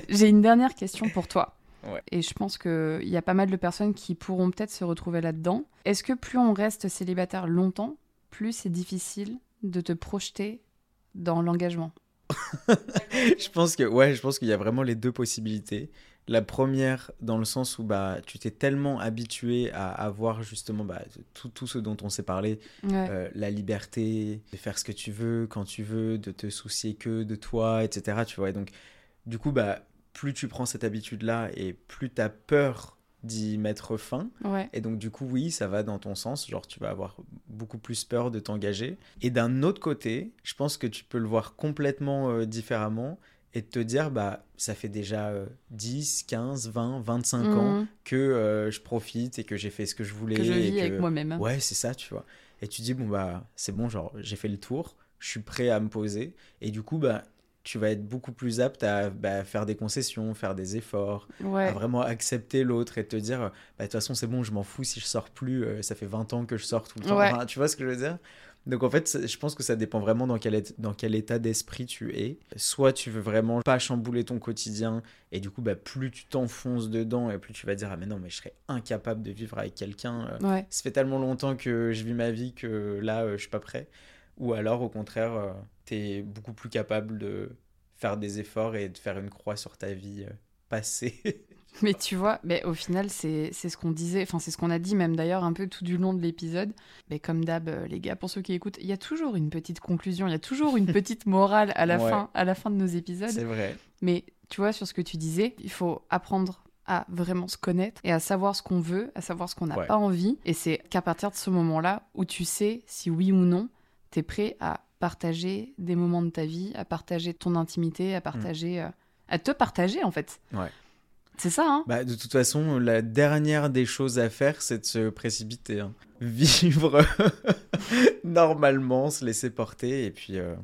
J'ai une dernière question pour toi. Ouais. Et je pense qu'il y a pas mal de personnes qui pourront peut-être se retrouver là-dedans. Est-ce que plus on reste célibataire longtemps, plus c'est difficile de te projeter dans l'engagement? [laughs] Je pense que ouais, je pense qu'il y a vraiment les deux possibilités. La première, dans le sens où bah, tu t'es tellement habitué à avoir justement bah, tout, tout, ce dont on s'est parlé, euh, la liberté de faire ce que tu veux, quand tu veux, de te soucier que de toi, etc. Tu vois, et donc, du coup, bah, plus tu prends cette habitude-là et plus tu as peur d'y mettre fin. Et donc, du coup, oui, ça va dans ton sens. Genre, tu vas avoir beaucoup plus peur de t'engager. Et d'un autre côté, je pense que tu peux le voir complètement euh, différemment et de te dire, bah, ça fait déjà 10, 15, 20, 25 ans que euh, je profite et que j'ai fait ce que je voulais. Que je vis avec moi-même. Ouais, c'est ça, tu vois. Et tu dis, bon, bah, c'est bon, genre, j'ai fait le tour, je suis prêt à me poser. Et du coup, bah, tu vas être beaucoup plus apte à bah, faire des concessions, faire des efforts, à vraiment accepter l'autre et te dire, bah, de toute façon, c'est bon, je m'en fous si je sors plus, euh, ça fait 20 ans que je sors tout le temps. tu vois ce que je veux dire? Donc en fait, je pense que ça dépend vraiment dans quel, dans quel état d'esprit tu es. Soit tu veux vraiment pas chambouler ton quotidien et du coup, bah, plus tu t'enfonces dedans et plus tu vas dire ah mais non mais je serais incapable de vivre avec quelqu'un. Euh, ça fait tellement longtemps que je vis ma vie que là euh, je suis pas prêt. Ou alors au contraire, euh, tu es beaucoup plus capable de faire des efforts et de faire une croix sur ta vie passée. [laughs] [laughs] Mais tu vois, mais au final, c'est ce qu'on disait, enfin, c'est ce qu'on a dit même d'ailleurs un peu tout du long de l'épisode. Mais comme d'hab, euh, les gars, pour ceux qui écoutent, il y a toujours une petite conclusion, il y a toujours une petite morale à la, fin, à la fin de nos épisodes. C'est vrai. Mais tu vois, sur ce que tu disais, il faut apprendre à vraiment se connaître et à savoir ce qu'on veut, à savoir ce qu'on n'a pas envie. Et c'est qu'à partir de ce moment-là où tu sais si oui ou non, tu es prêt à partager des moments de ta vie, à partager ton intimité, à partager, euh, à te partager en fait. Ouais. C'est ça, hein bah, De toute façon, la dernière des choses à faire, c'est de se précipiter. Hein. [laughs] Vivre [laughs] normalement, se laisser porter, et puis euh,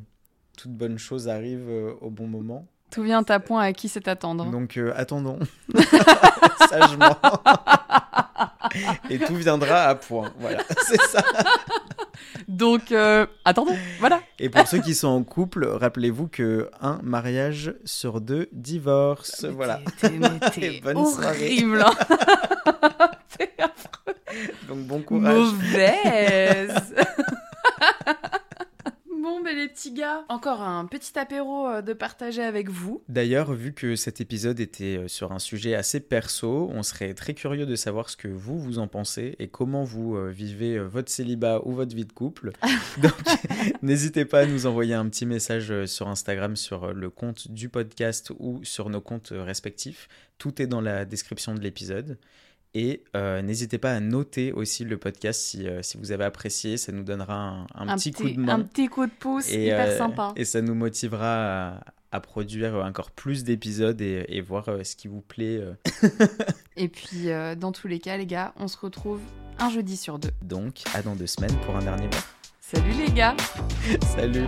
toute bonne chose arrive euh, au bon moment. Tout vient à point à qui c'est attendre. Donc euh, attendons, [laughs] sagement. et tout viendra à point. Voilà, c'est ça. Donc, euh, attendons, voilà. Et pour ceux qui sont en couple, rappelez-vous que un mariage sur deux divorce. voilà. T'es [laughs] horrible. Hein. [laughs] C'est affreux. Donc bon courage. Mauvaise. [laughs] Les petits gars, encore un petit apéro euh, de partager avec vous. D'ailleurs, vu que cet épisode était euh, sur un sujet assez perso, on serait très curieux de savoir ce que vous, vous en pensez et comment vous euh, vivez votre célibat ou votre vie de couple. [laughs] Donc, [laughs] n'hésitez pas à nous envoyer un petit message sur Instagram, sur le compte du podcast ou sur nos comptes respectifs. Tout est dans la description de l'épisode. Et euh, n'hésitez pas à noter aussi le podcast si, euh, si, vous avez apprécié. Ça nous donnera un, petit, coup de main. Un petit coup de pouce hyper euh, sympa. Et ça nous motivera à, produire encore plus d'épisodes et, et, voir ce qui vous plaît. [laughs] et puis, dans tous les cas, les gars, on se retrouve un jeudi sur deux. Donc, à dans deux semaines pour un dernier verre. Salut les gars [laughs] Salut